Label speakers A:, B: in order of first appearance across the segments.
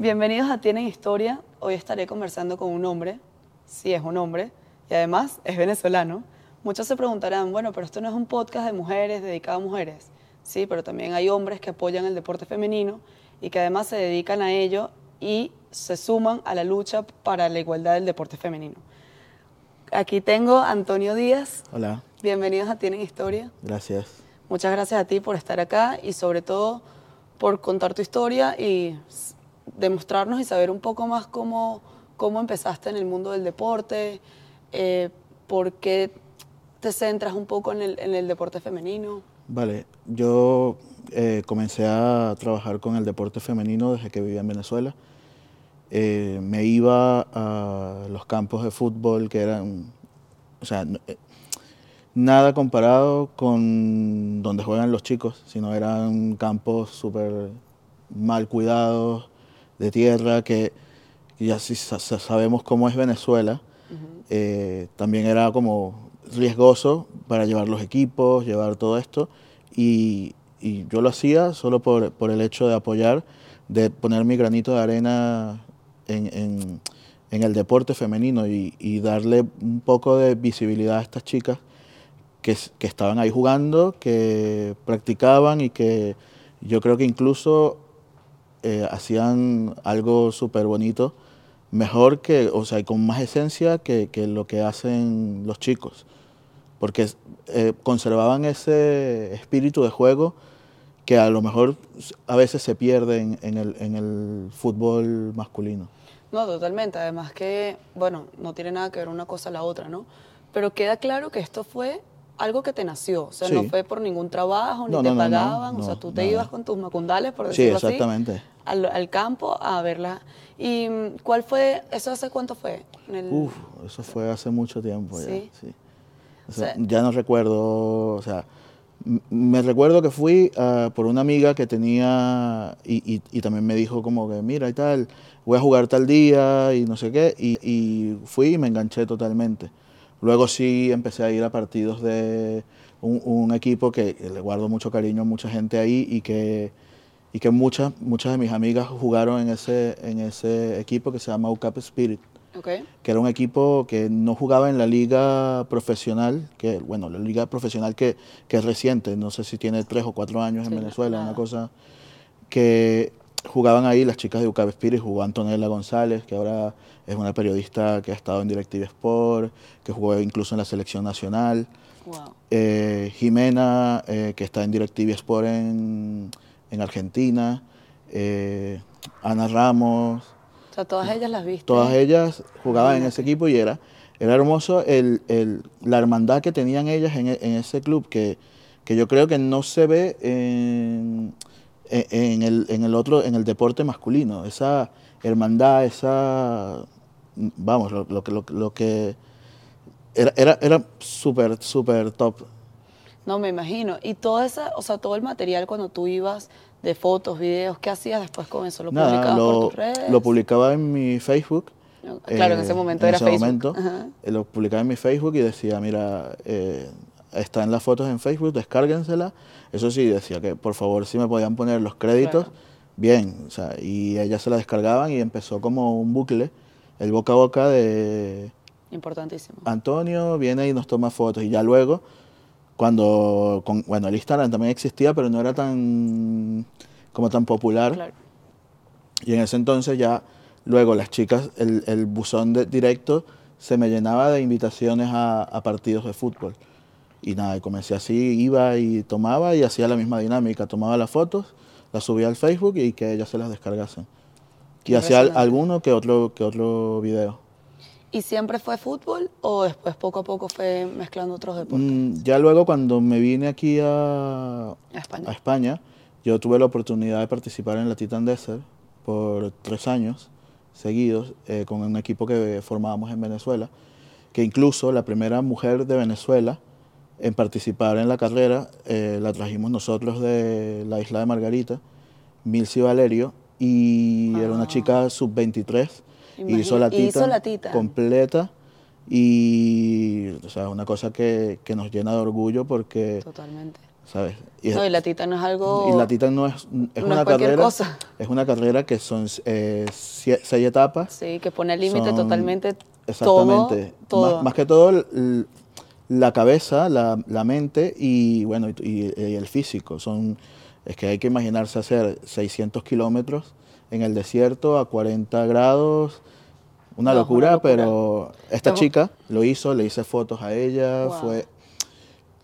A: Bienvenidos a Tienen Historia. Hoy estaré conversando con un hombre, sí es un hombre, y además es venezolano. Muchos se preguntarán, bueno, pero esto no es un podcast de mujeres dedicado a mujeres. Sí, pero también hay hombres que apoyan el deporte femenino y que además se dedican a ello y se suman a la lucha para la igualdad del deporte femenino. Aquí tengo a Antonio Díaz.
B: Hola.
A: Bienvenidos a Tienen Historia.
B: Gracias.
A: Muchas gracias a ti por estar acá y sobre todo por contar tu historia y demostrarnos y saber un poco más cómo, cómo empezaste en el mundo del deporte, eh, por qué te centras un poco en el, en el deporte femenino.
B: Vale, yo eh, comencé a trabajar con el deporte femenino desde que vivía en Venezuela. Eh, me iba a los campos de fútbol que eran, o sea, nada comparado con donde juegan los chicos, sino eran campos súper mal cuidados, de tierra, que ya si sabemos cómo es Venezuela, eh, también era como riesgoso para llevar los equipos, llevar todo esto, y, yo lo hacía solo por, el hecho de apoyar, de poner mi granito de arena en, el deporte femenino y, darle un poco de visibilidad a estas chicas que, que estaban ahí jugando, que practicaban y que yo creo que incluso eh, hacían algo súper bonito, mejor que, o sea, con más esencia que, que lo que hacen los chicos, porque eh, conservaban ese espíritu de juego que a lo mejor a veces se pierde en, el, en el fútbol masculino.
A: No, totalmente. Además que, bueno, no tiene nada que ver una cosa a la otra, ¿no? Pero queda claro que esto fue algo que te nació, o sea, no fue por ningún trabajo, ni te pagaban, o sea, tú te ibas con tus macundales, por decirlo
B: sí, exactamente.
A: al, al, campo a verla. ¿Y mm, cuál fue, eso hace cuánto fue?
B: Uf, eso fue hace mucho tiempo ya, sí. O sea, ya no recuerdo, o sea, me recuerdo que fui uh, por una amiga que tenía y, y, y, también me dijo como que mira y tal, voy a jugar tal día y no sé qué, y, y fui y me enganché totalmente. Luego sí empecé a ir a partidos de un, equipo que le guardo mucho cariño a mucha gente ahí y que, y que muchas, muchas de mis amigas jugaron en ese, en ese equipo que se llama UCAP Spirit. que era un equipo que no jugaba en la liga profesional, que bueno, la liga profesional que, que es reciente, no sé si tiene tres o cuatro años en Venezuela, una cosa que jugaban ahí las chicas de UCAP Spirit, jugó Antonella González, que ahora es una periodista que ha estado en Directive Sport, que jugó incluso en la selección nacional. Eh, Jimena, eh, que está en Directive Sport en, Argentina. Eh, Ana Ramos.
A: O sea, todas ellas las viste.
B: Todas ellas jugaban en ese equipo y era, era hermoso el, la hermandad que tenían ellas en, ese club, que, que yo creo que no se ve en en el, en el otro, en el deporte masculino, esa hermandad, esa, vamos, lo, lo, lo, lo que era, era, era súper, súper top.
A: No, me imagino. Y todo esa, o sea, todo el material cuando tú ibas de fotos, videos, ¿qué hacías después con eso? ¿Lo publicabas por tus redes?
B: Lo publicaba en mi Facebook.
A: Claro, en ese momento era Facebook. En ese
B: momento, eh, lo publicaba en mi Facebook y decía, mira, eh, está en las fotos en Facebook, descárguensela. Eso sí, decía que por favor si me podían poner los créditos, bien. O sea, y ellas se la descargaban y empezó como un bucle, el boca a boca de...
A: Importantísimo.
B: Antonio viene y nos toma fotos y ya luego, cuando, con, bueno, el Instagram también existía, pero no era tan, como tan popular. Y en ese entonces ya, luego las chicas, el, el buzón de directo se me llenaba de invitaciones a, a partidos de fútbol. Y nada, y comencé así, iba y tomaba y hacía la misma dinámica. Tomaba las fotos, las subía al Facebook y que ellas se las descargasen. Y hacía alguno que otro, que otro video.
A: ¿Y siempre fue fútbol o después poco a poco fue mezclando otros deportes? Mm,
B: ya luego cuando me vine aquí a, a, España. yo tuve la oportunidad de participar en la Titan Desert por tres años seguidos eh, con un equipo que formábamos en Venezuela, que incluso la primera mujer de Venezuela en participar en la carrera. Eh, la trajimos nosotros de la isla de Margarita, Milsi Valerio, y era una chica sub-23. Hizo la, tita la completa y o sea, una cosa que, que, nos llena de orgullo porque
A: Totalmente.
B: ¿sabes?
A: no, y la Titan no es algo...
B: Y la Titan no es, es
A: no
B: una carrera...
A: cosa.
B: Es una carrera que son eh, seis etapas.
A: Sí, que pone al límite totalmente
B: Exactamente.
A: todo. todo.
B: Más, más que todo la cabeza, la, la mente y bueno y, y- y el físico. Son, es que hay que imaginarse hacer 600 kilómetros en el desierto a 40 grados. Una
A: No, es una
B: locura, pero esta chica lo hizo, le hice fotos a ella,
A: Wow.
B: fue...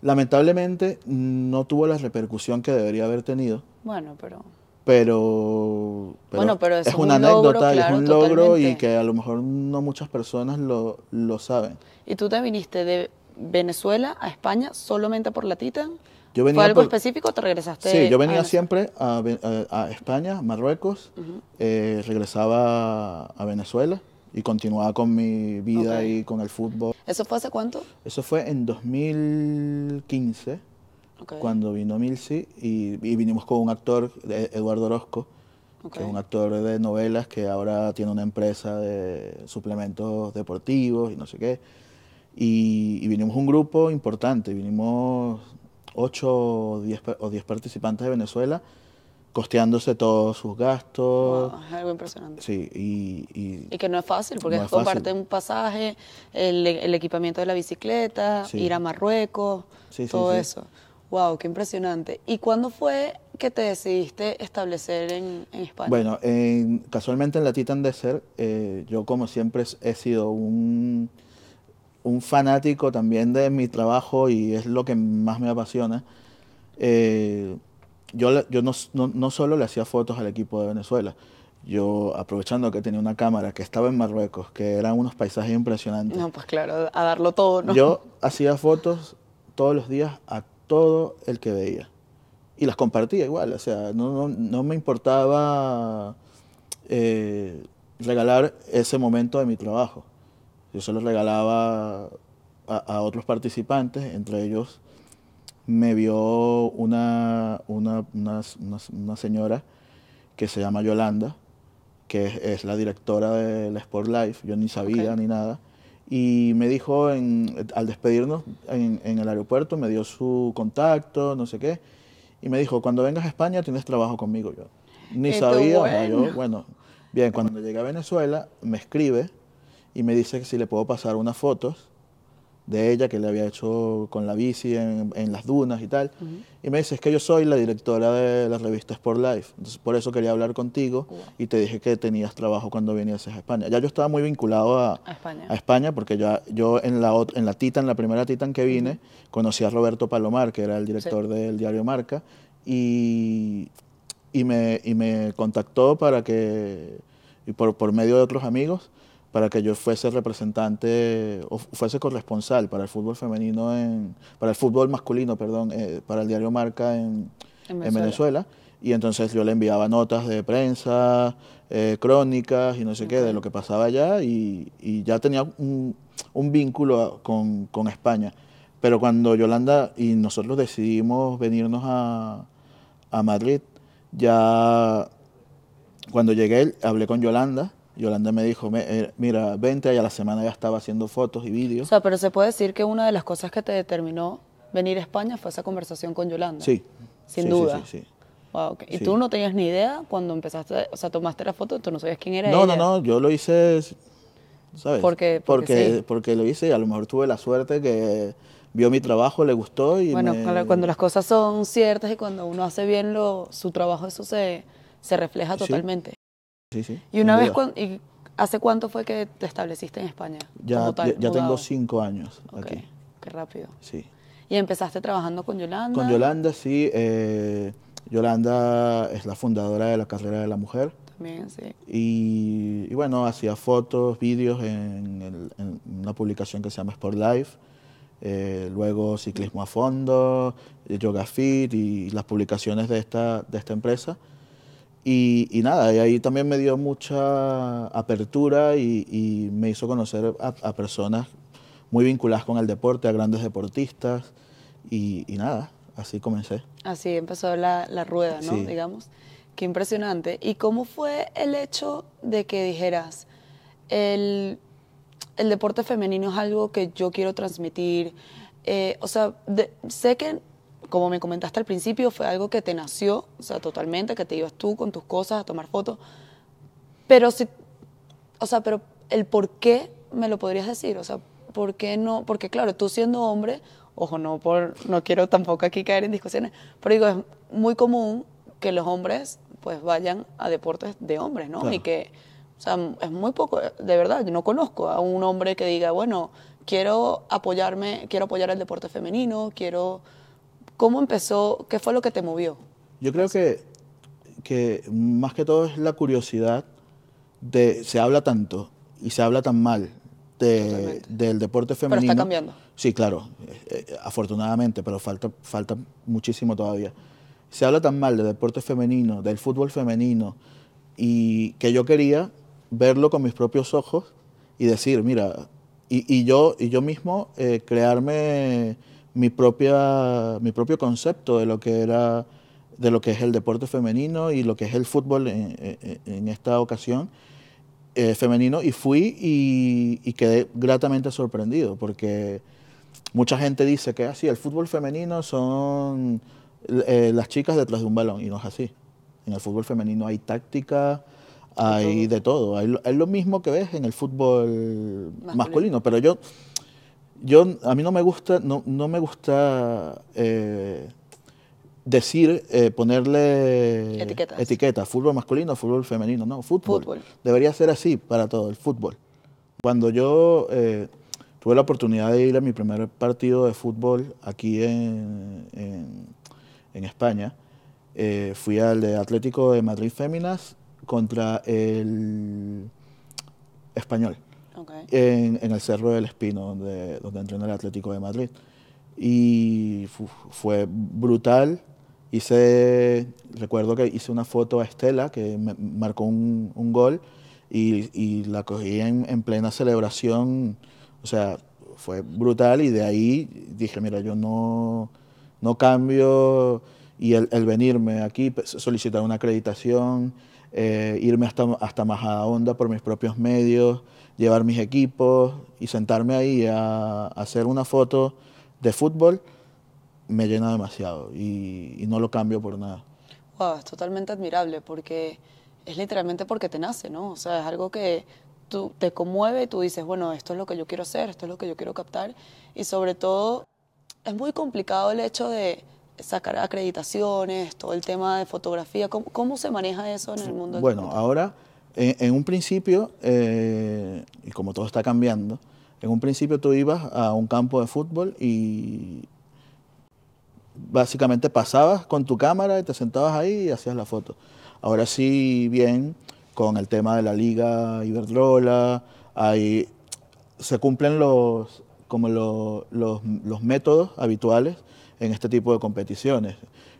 B: Lamentablemente no tuvo la repercusión que debería haber tenido,
A: Bueno, pero...
B: pero,
A: Bueno, pero
B: es una
A: un logro,
B: anécdota y es un logro y que a lo mejor no muchas personas lo, lo saben.
A: ¿Y tú te viniste de Venezuela a España solamente por la Titan?
B: Yo venía
A: ¿Fue algo
B: por-
A: específico o te regresaste?
B: Sí, yo
A: a
B: venía
A: Venezuela?
B: siempre a, a- a España, Marruecos, eh, regresaba a Venezuela y continuaba con mi vida
A: Ok.
B: y con el fútbol.
A: ¿Eso fue hace cuánto?
B: Eso fue en 2015,
A: Ok,
B: cuando vino Milsi y, y vinimos con un actor, de- Eduardo Orozco,
A: ok.
B: que es un actor de novelas que ahora tiene una empresa de suplementos deportivos y no sé qué. Y, y vinimos un grupo importante, vinimos 8 o 10, pa- o 10 participantes de Venezuela, costeándose todos sus gastos.
A: Wow, es algo impresionante.
B: Sí, y, y-
A: Y que no es fácil, porque
B: No
A: comparte un pasaje, el, el equipamiento de la bicicleta,
B: Sí.
A: ir a Marruecos,
B: sí,
A: todo
B: sí.
A: eso. Wow, qué impresionante. ¿Y cuándo fue que te decidiste establecer en, en España?
B: Bueno, en- casualmente en la Titan Desert, eh, yo como siempre he sido un, un fanático también de mi trabajo y es lo que más me apasiona. eh, yo yo no, no- no solo le hacía fotos al equipo de Venezuela, yo aprovechando que tenía una cámara que estaba en Marruecos, que eran unos paisajes impresionantes,
A: No, pues claro, a darlo todo, ¿no?
B: yo hacía fotos todos los días a todo el que veía. Y las compartía igual, o sea, no, no, no me importaba eh, regalar ese momento de mi trabajo. Yo se lo regalaba a, a otros participantes, entre ellos me vio una, una, una, una- señora que se llama Yolanda, que es, es la directora de la Sport Life, yo ni sabía
A: Ok.
B: ni nada, y me dijo en- al despedirnos en, en el aeropuerto, me dio su contacto, no sé qué, y me dijo, cuando vengas a España tienes trabajo conmigo. Yo ni
A: Qué
B: sabía, o sea, yo,
A: bueno.
B: bueno, bien, cuando llegué a Venezuela me escribe y me dice que si le puedo pasar unas fotos de ella que le había hecho con la bici en, en las dunas y tal. Y me dice, es que yo soy la directora de la revista Sport Life, entonces por eso quería hablar contigo y te dije que tenías trabajo cuando venías a España. Ya yo estaba muy vinculado a,
A: A España.
B: a España porque ya, yo en la, en la Titan, la primera Titan que vine, conocí a Roberto Palomar, que era el director del diario Marca, y, y, me, y me contactó para que, y por, por medio de otros amigos, para que yo fuese representante o fuese corresponsal para el fútbol femenino, en, para el fútbol masculino, perdón, eh, para el diario Marca en,
A: En
B: en
A: Venezuela.
B: Y entonces yo le enviaba notas de prensa, eh, crónicas y no sé qué, de lo que pasaba allá y, y ya tenía un, un vínculo a- con, con España. Pero cuando Yolanda y nosotros decidimos venirnos a, a Madrid, ya cuando llegué hablé con Yolanda. Yolanda me dijo, "Me- eh, mira, vente, y a la semana ya estaba haciendo fotos y
A: O
B: vídeos.
A: sea, pero se puede decir que una de las cosas que te determinó venir a España fue esa conversación con Yolanda.
B: Sí.
A: Sin
B: sí,
A: duda.
B: sí, sí.
A: Wow. Y
B: Sí.
A: tú no tenías ni idea cuando empezaste, o sea, tomaste la foto, tú no sabías quién era
B: No,
A: ella.
B: no, no, yo lo hice, ¿sabes?
A: Porque- porque
B: porque,
A: sí.
B: porque lo hice y a lo mejor tuve la suerte que vio mi trabajo, le gustó y
A: Bueno,
B: me-
A: cuando- las cosas son ciertas y cuando uno hace bien lo, su trabajo, eso se, se refleja
B: Sí.
A: totalmente.
B: Sí, sí.
A: Y una vez, cuan- y ¿hace cuánto fue que te estableciste en España?
B: Ya,
A: tal,
B: ya, ya tengo cinco años
A: Ok,
B: aquí.
A: qué rápido.
B: Sí.
A: ¿Y empezaste trabajando con Yolanda?
B: Con Yolanda, sí. eh, Yolanda es la fundadora de la carrera de la mujer.
A: También, sí.
B: Y, y bueno, hacía fotos, vídeos en, el- en una publicación que se llama Sport Life. eh, luego ciclismo a fondo, yoga fit y las publicaciones de esta, de esta empresa. Y, y nada, y ahí también me dio mucha apertura y, y me hizo conocer a, a personas muy vinculadas con el deporte, a grandes deportistas. Y, y nada, así comencé.
A: Así empezó la, la rueda, ¿no?
B: Sí.
A: Digamos. Qué impresionante. ¿Y cómo fue el hecho de que dijeras, el, el deporte femenino es algo que yo quiero transmitir? Eh, o sea, de- sé que como me comentaste al principio, fue algo que te nació, o sea, totalmente, que te ibas tú con tus cosas a tomar fotos. Pero si, o sea, pero el por qué me lo podrías decir, o sea, ¿por qué no? Porque claro, tú siendo hombre, ojo, no por, no quiero tampoco aquí caer en discusiones, pero digo, es muy común que los hombres pues vayan a deportes de hombres, ¿no? Y que, o sea, es muy poco, de verdad, yo no conozco a un hombre que diga, bueno, quiero apoyarme, quiero apoyar el deporte femenino, quiero... ¿Cómo empezó? ¿Qué fue lo que te movió?
B: Yo creo que, que más que todo es la curiosidad de, se habla tanto y se habla tan mal de, del deporte femenino.
A: Pero está cambiando.
B: Sí, claro, eh, eh, afortunadamente, pero falta, falta muchísimo todavía. Se habla tan mal del deporte femenino, del fútbol femenino, y que yo quería verlo con mis propios ojos y decir, mira, y, y yo, y yo mismo eh, crearme mi, propia, mi propio concepto de lo que era de lo que es el deporte femenino y lo que es el fútbol en, en, en esta ocasión eh, femenino y fui y, y, quedé gratamente sorprendido porque mucha gente dice que así, el fútbol femenino son eh, las chicas detrás de un balón y no es así. En el fútbol femenino hay táctica, hay de todo. Hay, hay, lo mismo que ves en el fútbol masculino, masculino pero yo, yo, a mí no me gusta, no, no me gusta eh, decir, eh, ponerle
A: Etiquetas.
B: etiqueta, fútbol masculino, fútbol femenino, no, fútbol. fútbol. Debería ser así para todo, el fútbol. Cuando yo eh, tuve la oportunidad de ir a mi primer partido de fútbol aquí en, en, en España, eh, fui al de Atlético de Madrid Féminas contra el Español,
A: Okay.
B: en, en, el Cerro del Espino, donde, donde entrena el Atlético de Madrid. Y fue brutal, hice, recuerdo que hice una foto a Estela, que me marcó un, un gol, y, y, la cogí en, en, plena celebración, o sea, fue brutal, y de ahí dije, mira, yo no, no cambio, y el, el venirme aquí, solicitar una acreditación, eh, irme hasta, hasta Majadahonda por mis propios medios, llevar mis equipos y sentarme ahí a, a hacer una foto de fútbol, me llena demasiado y, y, no lo cambio por nada.
A: Wow, es totalmente admirable porque es literalmente porque te nace, ¿no? O sea, es algo que tú te conmueve y tú dices, bueno, esto es lo que yo quiero hacer, esto es lo que yo quiero captar y sobre todo es muy complicado el hecho de sacar acreditaciones, todo el tema de fotografía, ¿cómo, cómo se maneja eso en el mundo?
B: Bueno, ahora, en, un principio, eh, y como todo está cambiando, en un principio tú ibas a un campo de fútbol y básicamente pasabas con tu cámara y te sentabas ahí y hacías la foto. Ahora sí, bien, con el tema de la Liga Iberdrola, se cumplen los, los métodos habituales en este tipo de competiciones.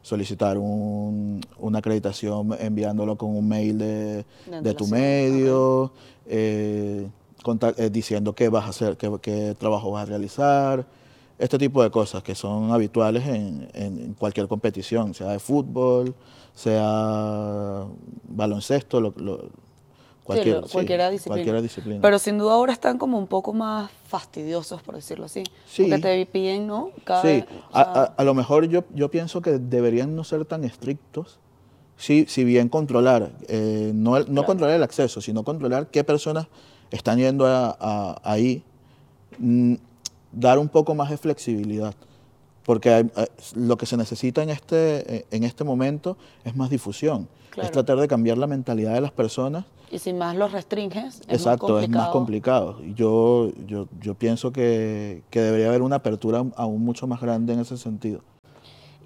B: Solicitar un, una acreditación enviándolo con un mail de, de tu medio, eh, contact, eh, diciendo qué vas a hacer, qué, qué, trabajo vas a realizar, este tipo de cosas que son habituales en, en cualquier competición, sea de fútbol, sea baloncesto, lo, lo,
A: Cualquier, sí, cualquiera, disciplina.
B: cualquiera, disciplina.
A: Pero sin duda ahora están como un poco más fastidiosos, por decirlo así.
B: Sí.
A: Porque te piden, ¿no?
B: Cada, sí, o sea... a, a, a, lo mejor yo, yo pienso que deberían no ser tan estrictos, sí, si bien controlar, eh, no, no claro. controlar el acceso, sino controlar qué personas están yendo a, ahí, mm, dar un poco más de flexibilidad. Porque hay, lo que se necesita en este, en este momento es más difusión. Claro. Es tratar de cambiar la mentalidad de las personas
A: y si más los restringes, es
B: Exacto,
A: más
B: es más complicado. Yo, yo, yo pienso que, que, debería haber una apertura aún mucho más grande en ese sentido.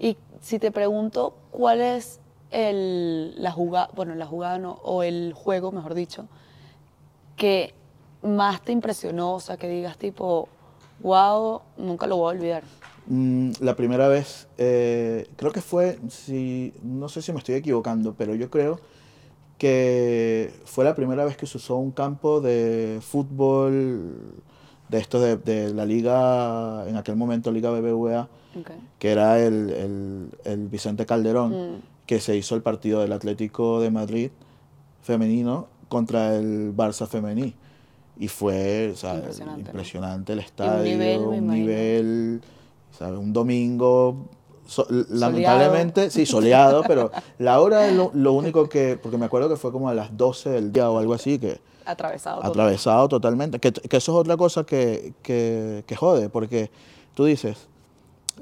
A: Y si te pregunto, ¿cuál es el, la jugada, bueno, la jugada no, o el juego, mejor dicho, que más te impresionó? O sea, que digas tipo, wow, nunca lo voy a olvidar.
B: Mm, la primera vez, eh, creo que fue, si, no sé si me estoy equivocando, pero yo creo que fue la primera vez que se usó un campo de fútbol de esto de, de la liga, en aquel momento Liga BBVA, okay. que era el, el, el, Vicente Calderón, mm. que se hizo el partido del Atlético de Madrid femenino contra el Barça femení. Y fue o sea, impresionante, impresionante, el estadio, un nivel, un, nivel ¿sabes? un domingo so- lamentablemente, sí, soleado, pero la hora es lo, lo único que, porque me acuerdo que fue como a las 12 del día o algo así, que
A: Atravesado.
B: atravesado totalmente, que, que eso es otra cosa que, que, que jode, porque tú dices,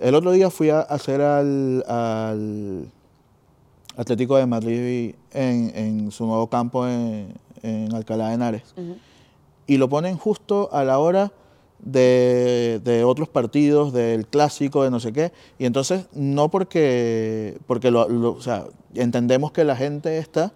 B: el otro día fui a hacer al, al Atlético de Madrid en, en su nuevo campo en, en Alcalá de Henares y lo ponen justo a la hora de, de otros partidos, del clásico, de no sé qué. Y entonces, no porque, porque lo, lo- o sea, entendemos que la gente está,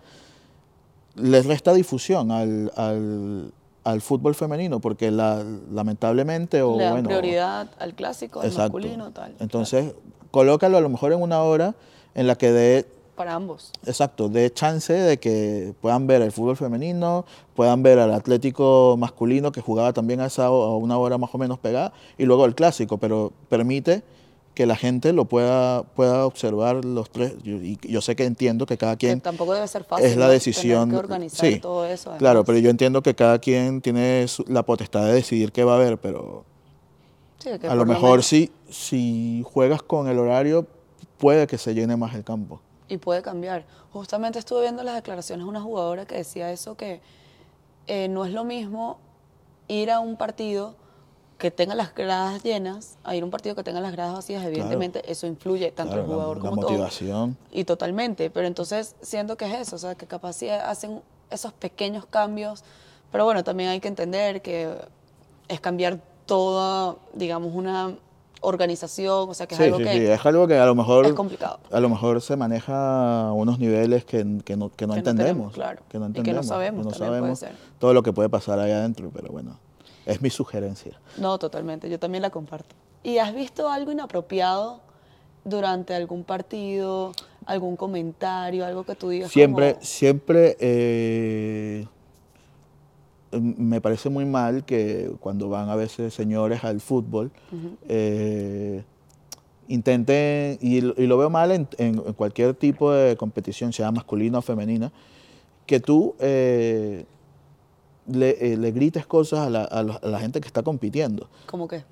B: les resta difusión al, al, al fútbol femenino, porque la, lamentablemente, o
A: Le dan
B: bueno,
A: prioridad al clásico, al
B: exacto.
A: masculino, tal.
B: Entonces, colócalo a lo mejor en una hora en la que dé
A: Para ambos.
B: Exacto, de chance de que puedan ver el fútbol femenino, puedan ver al Atlético masculino que jugaba también a, esa, a una hora más o menos pegada, y luego el clásico, pero permite que la gente lo pueda, pueda observar los tres. Yo, y yo sé que entiendo que cada
A: Que
B: quien
A: tampoco debe ser fácil.
B: es la decisión.
A: Tener que organizar
B: sí,
A: todo eso.
B: claro,
A: además.
B: pero yo entiendo que cada quien tiene su- la potestad de decidir qué va a ver, pero
A: Sí, que
B: a lo mejor
A: menos-
B: si, si juegas con el horario, puede que se llene más el campo.
A: Y puede cambiar. Justamente estuve viendo las declaraciones de una jugadora que decía eso, que eh, no es lo mismo ir a un partido que tenga las gradas llenas, a ir a un partido que tenga las gradas vacías, evidentemente eso influye tanto
B: Claro,
A: al
B: la-
A: jugador
B: la
A: como todo.
B: motivación.
A: Y totalmente, pero entonces siento que es eso, o sea, que capaz sí hacen esos pequeños cambios, pero bueno, también hay que entender que es cambiar toda, digamos, una organización, o sea, que es
B: Sí,
A: algo
B: sí,
A: que
B: sí, es algo que a lo mejor
A: es complicado.
B: a lo mejor se maneja a unos niveles que, que no, que no
A: Que no
B: entendemos.
A: tenemos, claro.
B: Que no
A: Y que no
B: entendemos.
A: sabemos,
B: no
A: también puede
B: sabemos
A: ser.
B: todo lo que puede pasar ahí adentro, pero bueno, es mi sugerencia.
A: No, totalmente, yo también la comparto. ¿Y has visto algo inapropiado durante algún partido, algún comentario, algo que tú digas?
B: Siempre,
A: como-
B: siempre eh, me parece muy mal que cuando van a veces señores al fútbol, eh, intenten, y, lo- y lo veo mal en, en cualquier tipo de competición, sea masculina o femenina, que tú eh, le, eh, le grites cosas a la, a la- a la gente que está compitiendo.
A: ¿Cómo qué?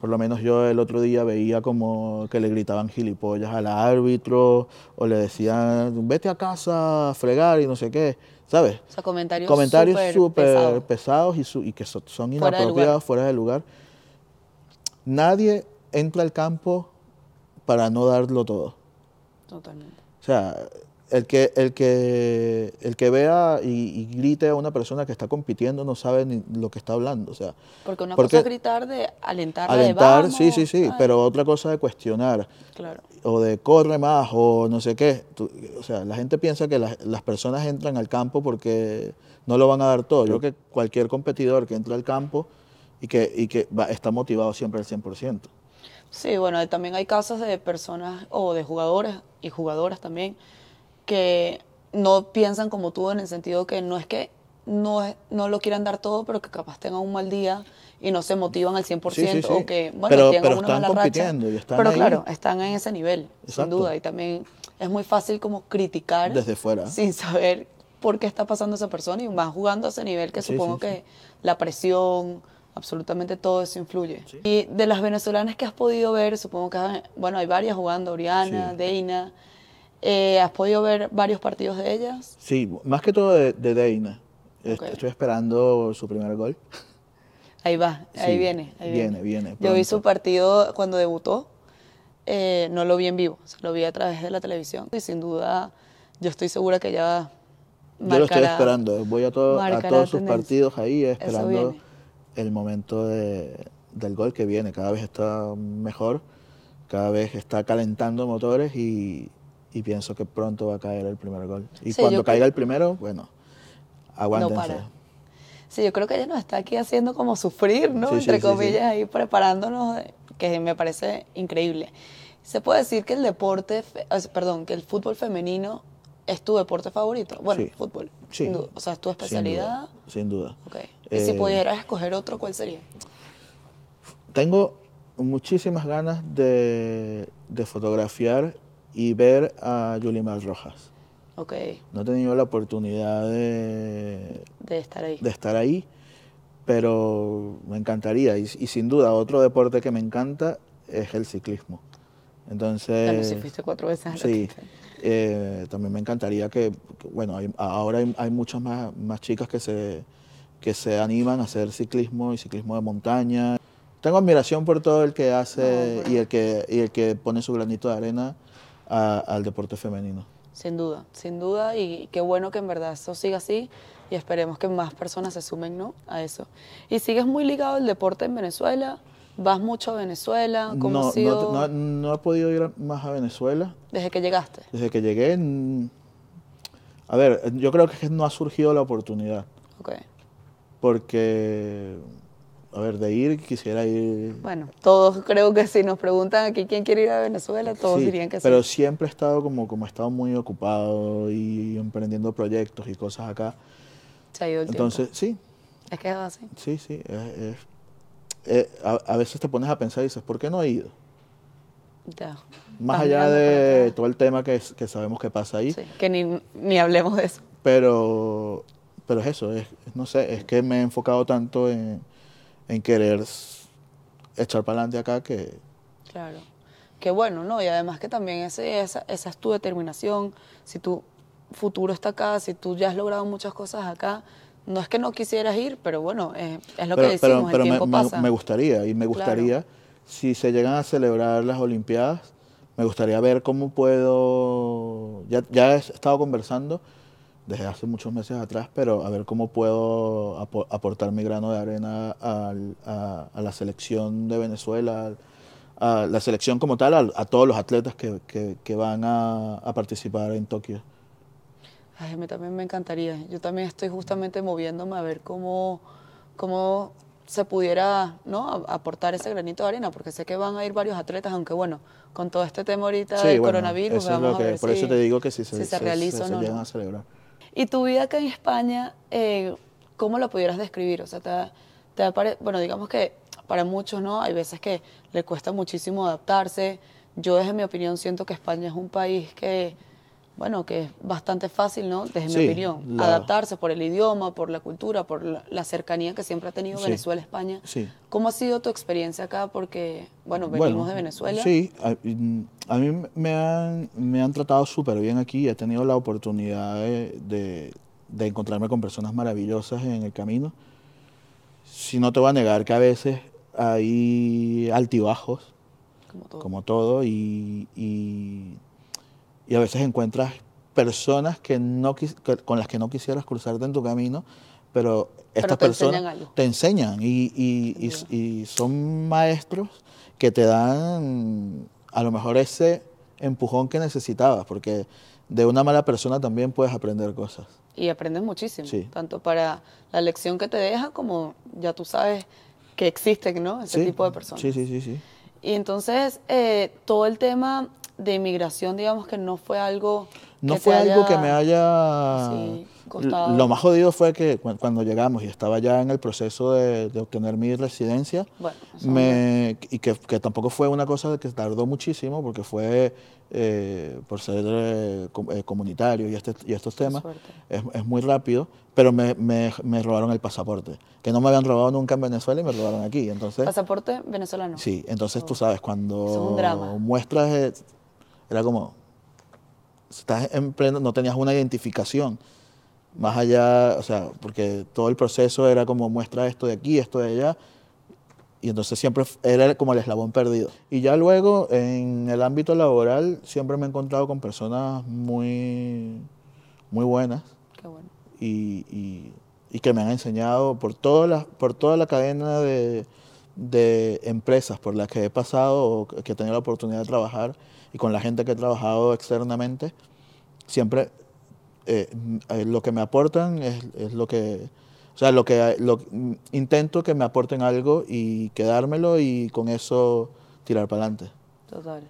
B: Por lo menos yo el otro día veía como que le gritaban gilipollas al árbitro o le decían, vete a casa a fregar y no sé qué, ¿sabes?
A: O sea, comentarios
B: Comentarios
A: súper pesados.
B: y, su- y que so- son
A: Fuera
B: inapropiados, fuera de lugar. Nadie entra al campo para no darlo todo.
A: Totalmente.
B: O sea, el que, el que, el que vea y, y grite a una persona que está compitiendo no sabe ni lo que está hablando. O sea,
A: Porque una
B: Porque
A: cosa es gritar de alentar, de
B: alentar,
A: vamos,
B: sí, sí, sí,
A: ay,
B: pero otra cosa de cuestionar
A: Claro.
B: o de corre más o no sé qué. Tú- o sea, la gente piensa que las, las personas entran al campo porque no lo van a dar todo. Yo creo que cualquier competidor que entra al campo y que, y que va- está motivado siempre al 100%.
A: Sí, bueno, también hay casos de personas o de jugadores y jugadoras también que no piensan como tú en el sentido que no es que no, es- no lo quieran dar todo, pero que capaz tengan un mal día y no se motivan al 100%
B: Sí, sí, sí.
A: o que, bueno,
B: Pero-
A: tengan
B: pero
A: una
B: están
A: mala racha.
B: compitiendo y están
A: pero
B: ahí.
A: claro, están en ese nivel, sin duda. Y también es muy fácil como criticar
B: Desde fuera.
A: sin saber por qué está pasando esa persona y más jugando a ese nivel que supongo que la presión, absolutamente todo eso influye. Y de las venezolanas que has podido ver, supongo que, bueno, hay varias jugando, Oriana. Deina, eh, ¿has podido ver varios partidos de ellas?
B: Sí, más que todo de, de Deina. Est-
A: Ok.
B: Estoy esperando su primer gol.
A: Ahí va, ahí
B: Sí,
A: viene, ahí
B: viene, viene,
A: Yo vi su partido cuando debutó, eh, no lo vi en vivo, lo vi a través de la televisión y sin duda yo estoy segura que ya
B: Yo lo estoy
A: marcará-
B: esperando. Voy a, todo- a
A: marcará
B: todos sus partidos ahí esperando
A: viene.
B: el momento de- del gol que viene. Cada vez está mejor, cada vez está calentando motores y, y pienso que pronto va a caer el primer gol. Y
A: Sí,
B: cuando caiga
A: creo-
B: el primero, bueno, aguántense.
A: para. Sí, yo creo que ella nos está aquí haciendo como sufrir, ¿no?
B: Sí,
A: Entre
B: sí,
A: comillas, ahí preparándonos, que me parece increíble. Se puede decir que el deporte, fe- perdón, que el fútbol femenino es tu deporte favorito. Bueno, fútbol.
B: Sí.
A: sin duda. O sea, es tu
B: Sin duda,
A: especialidad.
B: Sin duda.
A: Ok. Y si
B: Eh,
A: pudieras escoger otro, ¿cuál sería?
B: Tengo muchísimas ganas de, de fotografiar y ver a Yulimar Rojas.
A: Ok,
B: No he tenido la oportunidad de,
A: de estar ahí.
B: de estar ahí, pero me encantaría. Y, y sin duda, otro deporte que me encanta es el ciclismo. Entonces...
A: Bueno, si fuiste cuatro veces
B: Sí, eh, también me encantaría que, bueno, hay- ahora hay, hay muchas más, más chicas que se, que se animan a hacer ciclismo y ciclismo de montaña. Tengo admiración por todo el que hace
A: No, pero-
B: y, el que, y el que pone su granito de arena a- al deporte femenino.
A: Sin duda, sin duda, y qué bueno que en verdad eso siga así y esperemos que más personas se sumen ¿no? a eso. ¿Y sigues muy ligado al deporte en Venezuela? ¿Vas mucho a Venezuela? ¿Cómo
B: No,
A: ha sido
B: no, no, no he podido ir más a Venezuela.
A: desde que llegaste?
B: Desde que llegué, a ver, yo creo que no ha surgido la oportunidad,
A: Ok.
B: porque, a ver, de ir quisiera ir
A: Bueno, todos creo que si nos preguntan aquí quién quiere ir a Venezuela, todos
B: Sí,
A: dirían que
B: pero
A: sí.
B: siempre he estado como, como he estado muy ocupado y emprendiendo proyectos y cosas acá.
A: Se ha ido el
B: Entonces, sí,
A: tiempo. Es que es así.
B: sí, sí. es- es- eh, a, a veces te pones a pensar y dices, ¿por qué no he ido?
A: Ya.
B: Más allá de todo el tema que, es- que sabemos que pasa ahí,
A: Sí, que ni, ni hablemos de eso.
B: pero, pero es eso, es, es- no sé, es que me he enfocado tanto en, en querer echar para adelante acá que...
A: Claro. Qué bueno, ¿no? Y además que también ese, esa, esa es tu determinación. Si tu futuro está acá, si tú ya has logrado muchas cosas acá, no es que no quisieras ir, pero bueno, eh, es lo
B: pero,
A: que decimos,
B: pero
A: el
B: me,
A: tiempo
B: me-
A: pasa.
B: me gustaría, y me gustaría, si se llegan a celebrar las Olimpiadas, me gustaría ver cómo puedo, ya, ya he estado conversando desde hace muchos meses atrás, pero a ver cómo puedo apo- aportar mi grano de arena al- a, a la selección de Venezuela, a la selección como tal, al- a, todos los atletas que, que- que van a, a participar en Tokio.
A: Ay, a mí también me encantaría. Yo también estoy justamente moviéndome a ver cómo, cómo se pudiera ¿no? aportar ese granito de arena, porque sé que van a ir varios atletas, aunque bueno, con todo este tema ahorita
B: Sí,
A: del
B: bueno,
A: coronavirus,
B: eso es
A: vamos
B: lo que,
A: a ver
B: por
A: si,
B: eso te digo que si se,
A: si se realiza o no.
B: llegan
A: ¿no?
B: a celebrar.
A: Y tu vida acá en España, eh, ¿cómo la pudieras describir? O sea, te, da- te pare- bueno, digamos que para muchos, ¿no? Hay veces que le cuesta muchísimo adaptarse. Yo, desde mi opinión, siento que España es un país que, bueno, que es bastante fácil, ¿no? Desde
B: Sí,
A: mi opinión,
B: la-
A: adaptarse por el idioma, por la cultura, por la, cercanía que siempre ha tenido
B: Sí.
A: Venezuela-España.
B: Sí.
A: ¿Cómo ha sido tu experiencia acá? Porque, bueno, venimos
B: Bueno,
A: de Venezuela.
B: Sí, a, a mí me han, me han tratado súper bien aquí. He tenido la oportunidad de, de- de encontrarme con personas maravillosas en el camino. Si no te voy a negar que a veces hay altibajos,
A: Como todo.
B: como todo, y, y, y a veces encuentras personas que no que- con las que no quisieras cruzarte en tu camino, pero estas
A: te
B: personas
A: enseñan algo.
B: te enseñan y, y- y- y son maestros que te dan a lo mejor ese empujón que necesitabas, porque de una mala persona también puedes aprender cosas.
A: Y aprendes muchísimo,
B: Sí.
A: tanto para la lección que te deja como ya tú sabes que existen, ¿no? Ese
B: Sí,
A: tipo de personas.
B: Sí, sí, sí, sí.
A: Y entonces, eh, todo el tema de inmigración, digamos que no fue algo...
B: No
A: que
B: fue algo
A: haya-
B: que me haya...
A: Sí, costado.
B: Lo más jodido fue que cu- cuando llegamos y estaba ya en el proceso de, de obtener mi residencia,
A: Bueno,
B: me, y que, que tampoco fue una cosa que tardó muchísimo, porque fue eh, por ser eh, eh, comunitario y, este, y estos temas, es, es muy rápido, pero me, me- me robaron el pasaporte, que no me habían robado nunca en Venezuela y me robaron aquí. Entonces,
A: Pasaporte venezolano.
B: Sí, entonces tú sabes, cuando
A: es
B: muestras, eh, era como, estás en pleno, no tenías una identificación, más allá, o sea, porque todo el proceso era como muestra esto de aquí, esto de allá, y entonces siempre era como el eslabón perdido. Y ya luego, en el ámbito laboral, siempre me he encontrado con personas muy, muy buenas,
A: Qué bueno.
B: y, y- y que me han enseñado por toda la, por toda la cadena de, de empresas por las que he pasado o que he tenido la oportunidad de trabajar y con la gente que he trabajado externamente, siempre eh, eh, lo que me aportan es, es lo que, o sea, lo que lo, intento que me aporten algo y quedármelo y con eso tirar para adelante.
A: Total.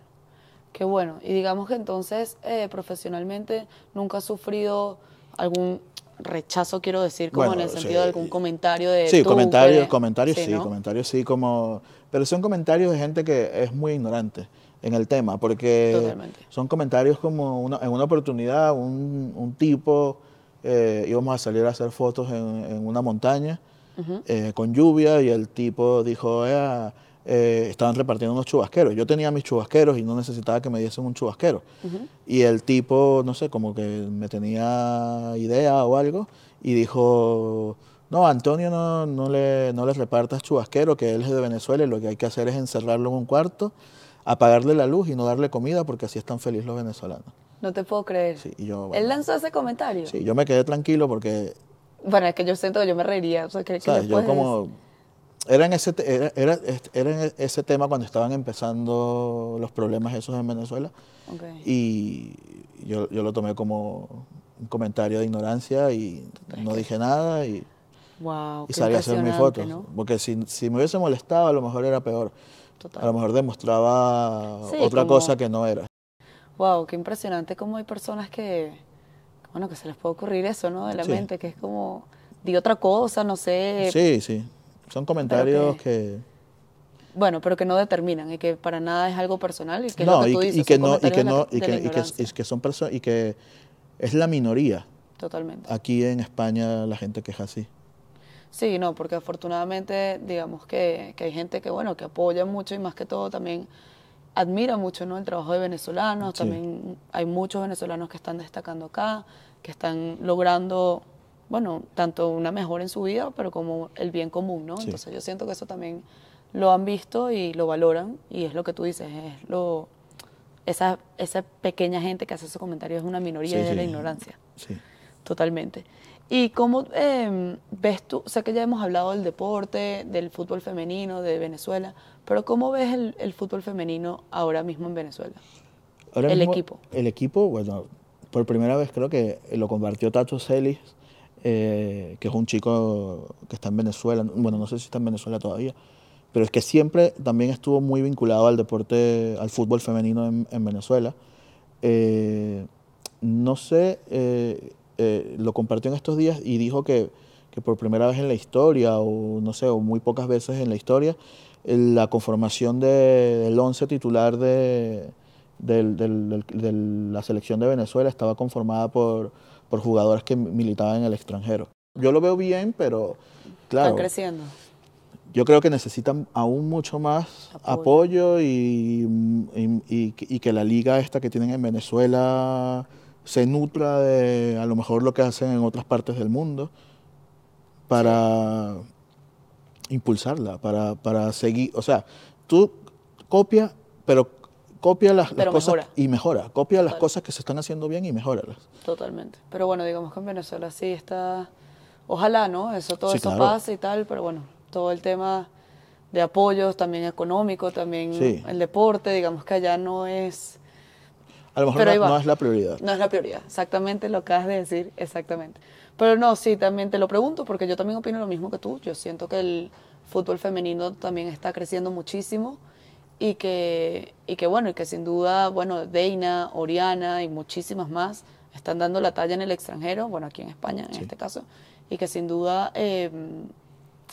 A: Qué bueno. Y digamos que entonces, eh, profesionalmente, nunca has sufrido algún rechazo, quiero decir, como
B: Bueno,
A: en el sentido de
B: sí.
A: algún comentario de
B: Sí,
A: tú,
B: comentarios,
A: que-
B: comentarios sí,
A: ¿no?
B: comentarios sí, como... Pero son comentarios de gente que es muy ignorante en el tema, porque
A: Totalmente.
B: son comentarios como una- en una oportunidad un, un tipo, eh, íbamos a salir a hacer fotos en, en una montaña
A: Ujú.
B: eh, con lluvia y el tipo dijo, "Ea, eh, estaban repartiendo unos chubasqueros. Yo tenía mis chubasqueros y no necesitaba que me diesen un chubasquero. Y el tipo, no sé, como que me tenía idea o algo y dijo, no, Antonio no, no, le, no le repartas chubasquero, que él es de Venezuela y lo que hay que hacer es encerrarlo en un cuarto, apagarle la luz y no darle comida porque así están felices los venezolanos.
A: No te puedo creer.
B: Sí, y yo,
A: Él
B: bueno,
A: lanzó ese comentario.
B: sí, yo me quedé tranquilo porque
A: Bueno, es que yo siento que yo me reiría. O sea, ¿qué- qué
B: ¿Sabes? Yo como... Era en, ese, era, era, era en ese tema cuando estaban empezando los problemas esos en Venezuela
A: decir? Ok.
B: y yo, yo lo tomé como un comentario de ignorancia y no dije nada y,
A: Wow,
B: y salí a hacer mis fotos.
A: ¿no?
B: Porque si, si me hubiese molestado a lo mejor era peor.
A: Total.
B: A lo mejor demostraba
A: Sí,
B: otra
A: como-
B: cosa que no era.
A: Wow, qué impresionante cómo hay personas que, bueno, que se les puede ocurrir eso, ¿no? De la
B: Sí.
A: mente, que es como, di otra cosa, no sé.
B: Sí, sí. Son comentarios
A: que-
B: que...
A: Bueno, pero que no determinan y que para nada es algo personal y que es
B: no,
A: lo que
B: y,
A: tú
B: y
A: dices,
B: que
A: son
B: no, y que no, y que, y que, y que son personas, y que es la minoría.
A: Totalmente.
B: Aquí en España la gente que es así.
A: Sí, no, porque afortunadamente, digamos que, que hay gente que, bueno, que apoya mucho y más que todo también admira mucho, ¿no? El trabajo de venezolanos.
B: Sí.
A: También hay muchos venezolanos que están destacando acá, que están logrando, bueno, tanto una mejora en su vida, pero como el bien común, ¿no?
B: Sí.
A: Entonces yo siento que eso también lo han visto y lo valoran y es lo que tú dices, es lo... Esa, esa pequeña gente que hace esos comentarios es una minoría
B: Sí,
A: de la ignorancia.
B: Sí.
A: Totalmente. ¿Y cómo eh, ves tú? Sé que ya hemos hablado del deporte, del fútbol femenino, de Venezuela, pero ¿cómo ves el, el fútbol femenino ahora mismo en Venezuela?
B: Ahora
A: El
B: mismo,
A: equipo.
B: El equipo, bueno, por primera vez creo que lo compartió Tacho Celis, eh, que es un chico que está en Venezuela, bueno, no sé si está en Venezuela todavía, pero es que siempre también estuvo muy vinculado al deporte, al fútbol femenino en, en Venezuela. Eh, no sé, eh, lo compartió en estos días y dijo que, que por primera vez en la historia, o no sé, o muy pocas veces en la historia, la conformación de- del once titular de, del- del- de la selección de Venezuela estaba conformada por, por jugadoras que militaban en el extranjero. Yo lo veo bien, pero claro,
A: Están creciendo.
B: yo creo que necesitan aún mucho más
A: Apoyo.
B: apoyo, y, y- y y que la liga esta que tienen en Venezuela se nutra de a lo mejor lo que hacen en otras partes del mundo para impulsarla, para, para seguir, o sea, tú copia, pero copia las, cosas
A: mejora.
B: y mejora, copia las cosas que se están haciendo bien y mejóralas.
A: Totalmente. Pero bueno, digamos que en Venezuela sí está. Ojalá, ¿no? Eso, todo
B: Sí,
A: eso
B: claro.
A: pase y tal, pero bueno, todo el tema de apoyos, también económico, también
B: Sí.
A: el deporte, digamos que allá no es.
B: A lo mejor no, es la prioridad.
A: No es la prioridad, exactamente lo acabas de decir, exactamente. Pero no, sí, también te lo pregunto porque yo también opino lo mismo que tú. Yo siento que el fútbol femenino también está creciendo muchísimo y que, y que bueno, y que sin duda, bueno, Deina, Oriana y muchísimas más están dando la talla en el extranjero, bueno, aquí en España en este caso, y que sin duda eh,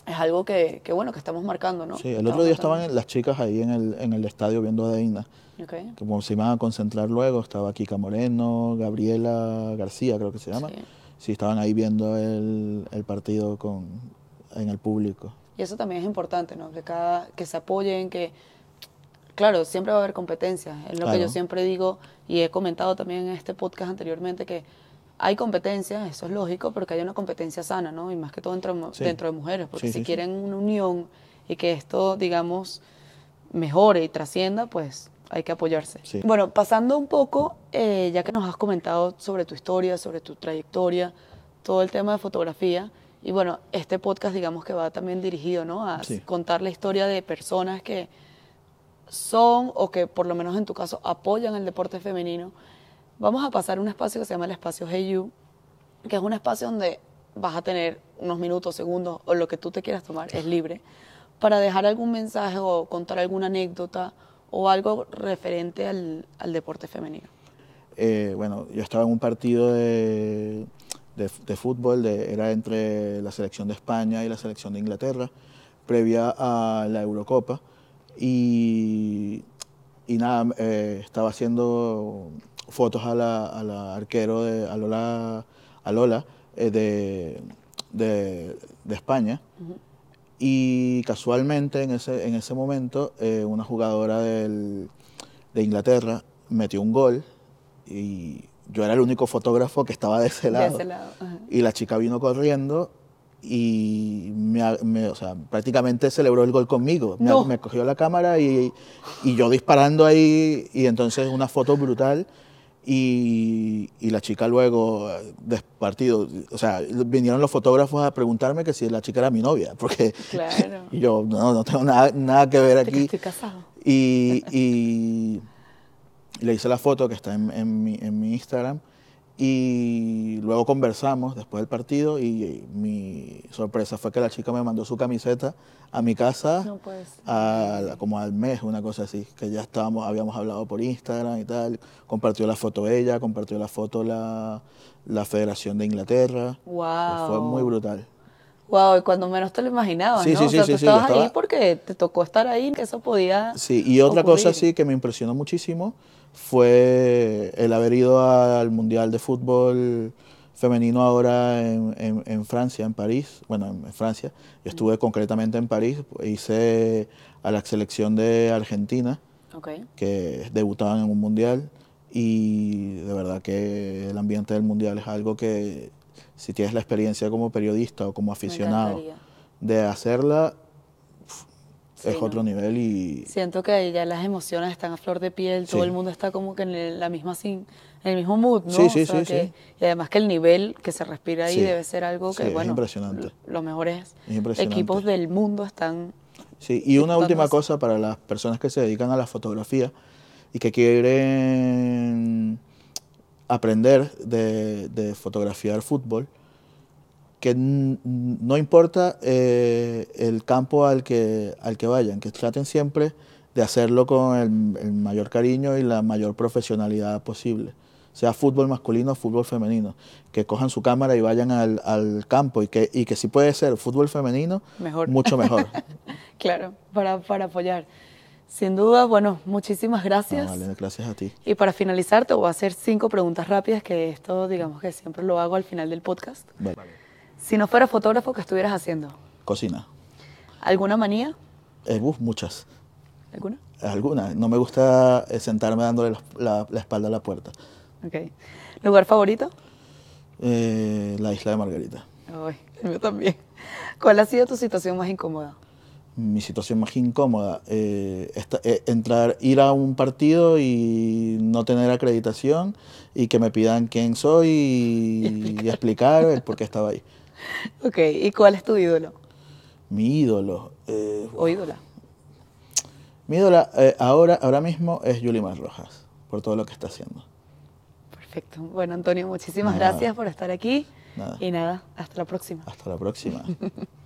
A: es algo que, que, bueno, que estamos marcando, ¿no?
B: Sí, el
A: Estamos
B: otro día
A: marcando.
B: estaban las chicas ahí en el, en el estadio viendo a Deina.
A: Ok,
B: como se iban a concentrar luego, estaba Kika Moreno, Gabriela García, creo que se llama.
A: Sí.
B: Sí, estaban ahí viendo el, el partido con, en el público.
A: Y eso también es importante, ¿no? Que, cada, que se apoyen, que, claro, siempre va a haber competencia. Es lo que
B: Claro.
A: yo siempre digo y he comentado también en este podcast anteriormente, que hay competencia, eso es lógico, pero que haya una competencia sana, ¿no? Y más que todo
B: Sí.
A: dentro de mujeres, porque
B: Sí,
A: si
B: sí,
A: quieren una unión y que esto, digamos, mejore y trascienda, pues hay que apoyarse. Bueno, pasando un poco, eh, ya que nos has comentado sobre tu historia, sobre tu trayectoria, todo el tema de fotografía, y bueno, este podcast digamos que va también dirigido, ¿no? A contar la historia de personas que son o que por lo menos en tu caso apoyan el deporte femenino. Vamos a pasar a un espacio que se llama el espacio Hey You, que es un espacio donde vas a tener unos minutos, segundos o lo que tú te quieras tomar, es libre, para dejar algún mensaje o contar alguna anécdota o algo referente al, al deporte femenino.
B: Eh, bueno, yo estaba en un partido de, de, de fútbol, de- era entre la selección de España y la selección de Inglaterra, previa a la Eurocopa. Y, y nada, eh, estaba haciendo fotos a la, a la arquero de a Lola, a Lola eh, de, de, de España. Y casualmente en ese, en ese momento eh, una jugadora del- de Inglaterra metió un gol y yo era el único fotógrafo que estaba de ese
A: De
B: lado.
A: ese lado. ajá.
B: Y la chica vino corriendo y me, me- o sea, prácticamente celebró el gol conmigo. Me,
A: No.
B: me cogió la cámara y, y yo disparando ahí y entonces una foto brutal. Y, y la chica luego, des partido, o sea, vinieron los fotógrafos a preguntarme que si la chica era mi novia, porque
A: Claro.
B: y yo no, no tengo nada, nada que ver aquí.
A: Estoy casado.
B: Y, y le hice la foto que está en, en mi, en mi Instagram y luego conversamos después del partido y mi sorpresa fue que la chica me mandó su camiseta a mi casa
A: No
B: a- como al mes, una cosa así, que ya estábamos, habíamos hablado por Instagram y tal, compartió la foto ella, compartió la foto la, la Federación de Inglaterra,
A: Wow.
B: fue muy brutal.
A: Wow, y cuando menos te lo imaginabas,
B: Sí,
A: ¿no?
B: sí,
A: o
B: sí,
A: sea,
B: sí,
A: tú estabas ahí porque te tocó estar ahí, que eso podía
B: Sí, y otra cosa sí que me impresionó muchísimo fue el haber ido al Mundial de Fútbol femenino ahora en, en- en Francia, en París, bueno, en, Francia. Yo estuve concretamente en París, hice a la selección de Argentina, que debutaban en un Mundial, y de verdad que el ambiente del Mundial es algo que si tienes la experiencia como periodista o como aficionado de hacerla,
A: Sí,
B: es
A: ¿no?
B: otro nivel y...
A: Siento que ya las emociones están a flor de piel, todo
B: Sí.
A: el mundo está como que en el- la misma sin, en el mismo mood, ¿no?
B: Sí, sí,
A: O sea
B: sí,
A: que-
B: sí.
A: Y además que el nivel que se respira ahí debe ser algo que,
B: Sí, es
A: bueno,
B: impresionante.
A: los mejores
B: Es impresionante.
A: equipos del mundo están...
B: Sí, y una última cosa para las personas que se dedican a la fotografía y que quieren aprender de, de fotografiar fútbol, que no importa eh, el campo al que, al que vayan, que traten siempre de hacerlo con el, el mayor cariño y la mayor profesionalidad posible, sea fútbol masculino o fútbol femenino, que cojan su cámara y vayan al, al campo y que, y que si puede ser fútbol femenino,
A: Mejor.
B: mucho mejor.
A: Claro, para, para apoyar. Sin duda, bueno, muchísimas gracias.
B: Vale, gracias a ti.
A: Y para finalizar, te voy a hacer cinco preguntas rápidas, que esto, digamos que siempre lo hago al final del podcast.
B: Vale.
A: Si no fuera fotógrafo, ¿qué estuvieras haciendo?
B: Cocina.
A: ¿Alguna manía?
B: Eh, muchas.
A: ¿Alguna?
B: Algunas. No me gusta eh, sentarme dándole la, la- la espalda a la puerta.
A: Ok. ¿Lugar favorito?
B: Eh, la isla de Margarita.
A: Ay, el mío también. ¿Cuál ha sido tu situación más incómoda?
B: Mi situación más incómoda, eh, esta- eh, entrar, ir a un partido y no tener acreditación y que me pidan quién soy y, y explicar el por qué estaba ahí.
A: Ok, ¿y cuál es tu ídolo?
B: Mi ídolo. eh,
A: ¿O ídola?
B: mi ídola eh, ahora, ahora mismo es Yulimar Rojas, por todo lo que está haciendo.
A: Perfecto. Bueno, Antonio, muchísimas
B: Nada.
A: gracias por estar aquí.
B: Nada.
A: Y nada, hasta la próxima.
B: Hasta la próxima.